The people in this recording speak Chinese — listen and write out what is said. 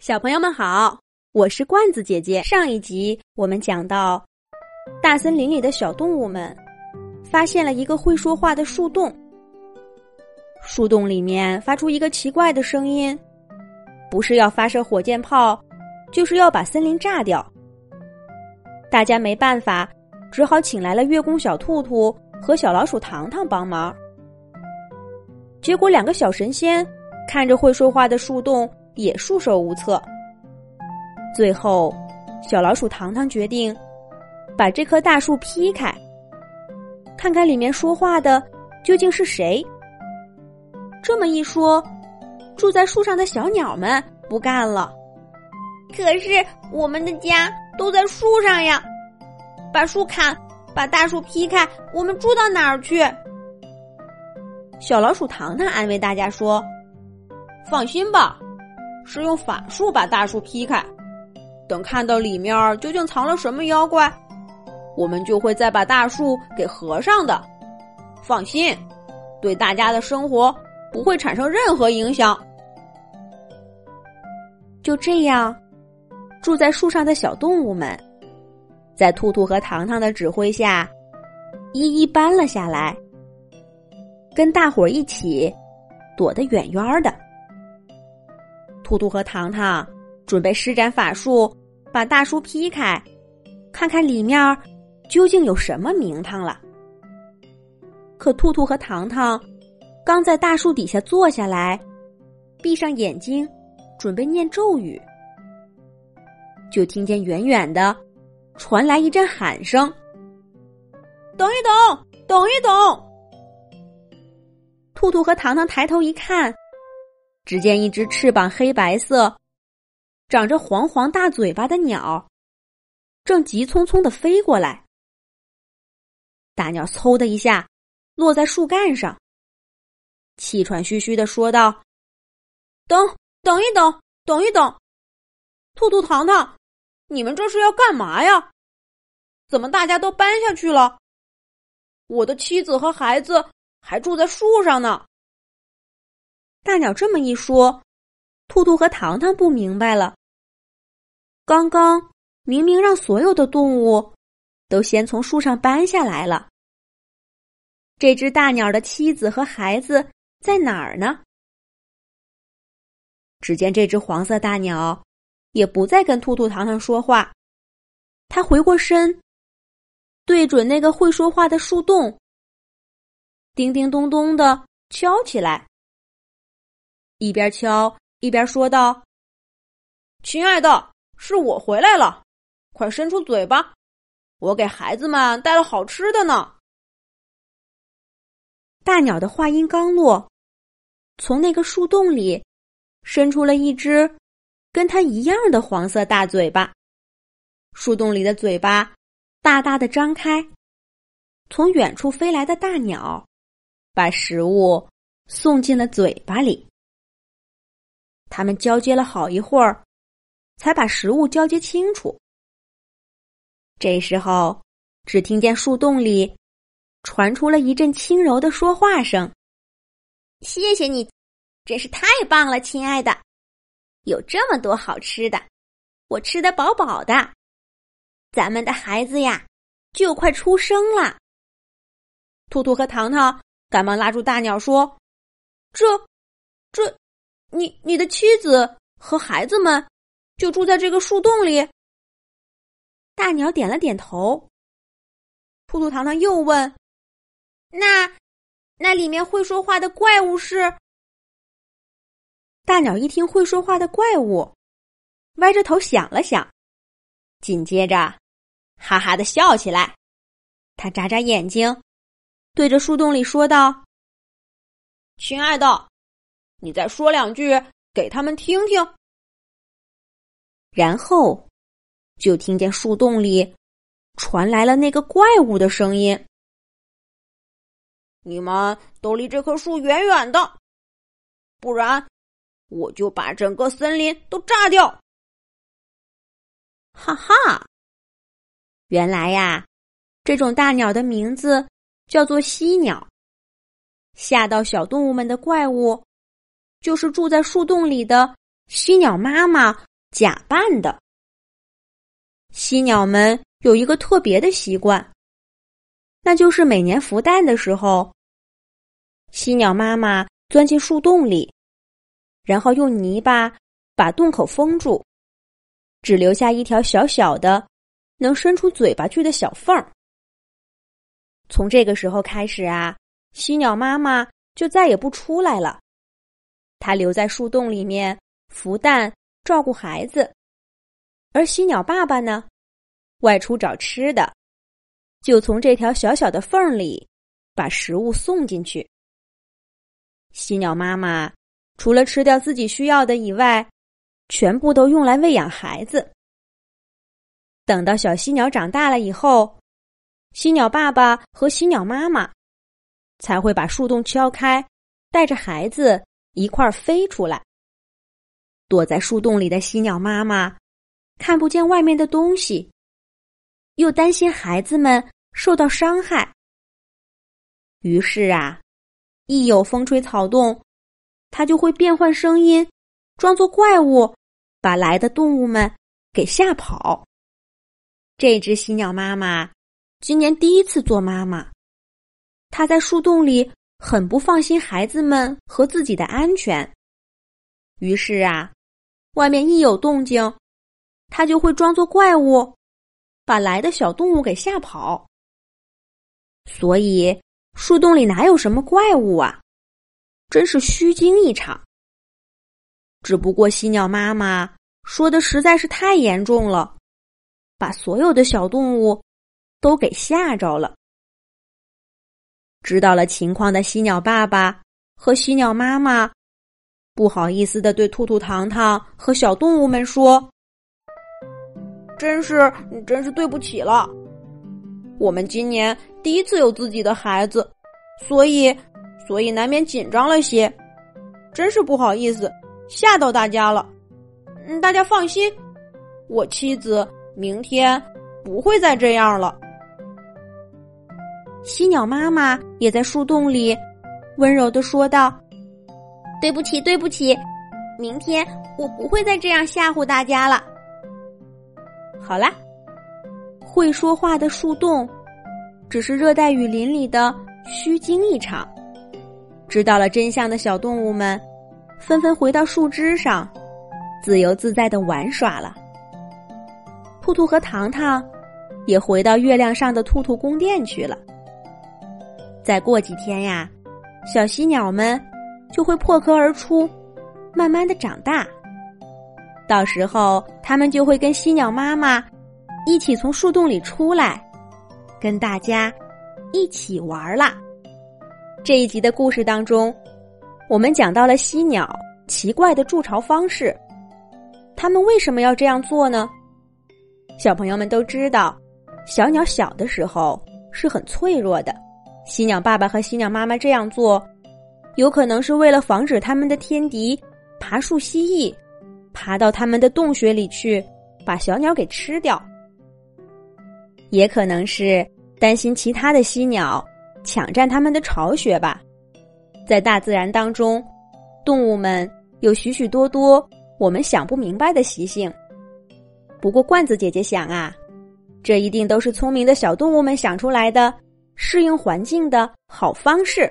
小朋友们好，我是罐子姐姐。上一集我们讲到，大森林里的小动物们发现了一个会说话的树洞，树洞里面发出一个奇怪的声音，不是要发射火箭炮，就是要把森林炸掉。大家没办法，只好请来了月宫小兔兔和小老鼠糖糖帮忙。结果两个小神仙看着会说话的树洞。也束手无策。最后，小老鼠糖糖决定把这棵大树劈开，看看里面说话的究竟是谁。这么一说，住在树上的小鸟们不干了。可是我们的家都在树上呀！把树砍，把大树劈开，我们住到哪儿去？小老鼠糖糖安慰大家说：“放心吧。”是用法术把大树劈开，等看到里面究竟藏了什么妖怪，我们就会再把大树给合上的。放心，对大家的生活不会产生任何影响。就这样，住在树上的小动物们，在兔兔和糖糖的指挥下，一一搬了下来，跟大伙儿一起躲得远远的。兔兔和糖糖准备施展法术，把大树劈开，看看里面究竟有什么名堂了。可兔兔和糖糖刚在大树底下坐下来，闭上眼睛准备念咒语，就听见远远的传来一阵喊声：“等一等，等一等！”兔兔和糖糖抬头一看。只见一只翅膀黑白色、长着黄黄大嘴巴的鸟，正急匆匆的飞过来。大鸟嗖的一下落在树干上，气喘吁吁的说道：“等等一等，等一等，兔兔糖糖，你们这是要干嘛呀？怎么大家都搬下去了？我的妻子和孩子还住在树上呢。”大鸟这么一说，兔兔和糖糖不明白了。刚刚明明让所有的动物都先从树上搬下来了，这只大鸟的妻子和孩子在哪儿呢？只见这只黄色大鸟也不再跟兔兔糖糖说话，它回过身，对准那个会说话的树洞，叮叮咚咚的敲起来。一边敲一边说道：“亲爱的，是我回来了，快伸出嘴巴，我给孩子们带了好吃的呢。”大鸟的话音刚落，从那个树洞里伸出了一只跟它一样的黄色大嘴巴。树洞里的嘴巴大大的张开，从远处飞来的大鸟把食物送进了嘴巴里。他们交接了好一会儿，才把食物交接清楚。这时候，只听见树洞里传出了一阵轻柔的说话声：“谢谢你，真是太棒了，亲爱的！有这么多好吃的，我吃得饱饱的。咱们的孩子呀，就快出生了。”兔兔和糖糖赶忙拉住大鸟说：“这，这……”你你的妻子和孩子们就住在这个树洞里。大鸟点了点头。兔兔糖糖又问：“那那里面会说话的怪物是？”大鸟一听会说话的怪物，歪着头想了想，紧接着哈哈的笑起来。他眨眨眼睛，对着树洞里说道：“亲爱的。”你再说两句给他们听听，然后就听见树洞里传来了那个怪物的声音：“你们都离这棵树远远的，不然我就把整个森林都炸掉！”哈哈，原来呀，这种大鸟的名字叫做犀鸟，吓到小动物们的怪物。就是住在树洞里的犀鸟妈妈假扮的。犀鸟们有一个特别的习惯，那就是每年孵蛋的时候，犀鸟妈妈钻进树洞里，然后用泥巴把洞口封住，只留下一条小小的、能伸出嘴巴去的小缝儿。从这个时候开始啊，犀鸟妈妈就再也不出来了，它留在树洞里面孵蛋、照顾孩子，而犀鸟爸爸呢，外出找吃的，就从这条小小的缝里把食物送进去。犀鸟妈妈除了吃掉自己需要的以外，全部都用来喂养孩子。等到小犀鸟长大了以后。犀鸟爸爸和犀鸟妈妈才会把树洞敲开，带着孩子一块儿飞出来。躲在树洞里的犀鸟妈妈看不见外面的东西，又担心孩子们受到伤害，于是啊，一有风吹草动，它就会变换声音，装作怪物，把来的动物们给吓跑。这只犀鸟妈妈。今年第一次做妈妈，她在树洞里很不放心孩子们和自己的安全。于是啊，外面一有动静，他就会装作怪物，把来的小动物给吓跑。所以树洞里哪有什么怪物啊？真是虚惊一场。只不过犀鸟妈妈说的实在是太严重了，把所有的小动物。都给吓着了。知道了情况的犀鸟爸爸和犀鸟妈妈不好意思的对兔兔糖糖和小动物们说：“真是，真是对不起了。我们今年第一次有自己的孩子，所以，所以难免紧张了些。真是不好意思，吓到大家了。嗯，大家放心，我妻子明天不会再这样了。”犀鸟妈妈也在树洞里温柔的说道：“对不起，对不起，明天我不会再这样吓唬大家了。”好啦，会说话的树洞只是热带雨林里的虚惊一场。知道了真相的小动物们纷纷回到树枝上，自由自在的玩耍了。兔兔和糖糖也回到月亮上的兔兔宫殿去了。再过几天呀，小犀鸟们就会破壳而出，慢慢的长大。到时候，它们就会跟犀鸟妈妈一起从树洞里出来，跟大家一起玩啦。这一集的故事当中，我们讲到了犀鸟奇怪的筑巢方式，它们为什么要这样做呢？小朋友们都知道，小鸟小的时候是很脆弱的。犀鸟爸爸和犀鸟妈妈这样做，有可能是为了防止他们的天敌爬树蜥蜴爬到他们的洞穴里去，把小鸟给吃掉；也可能是担心其他的犀鸟抢占他们的巢穴吧。在大自然当中，动物们有许许多多我们想不明白的习性。不过，罐子姐姐想啊，这一定都是聪明的小动物们想出来的。适应环境的好方式。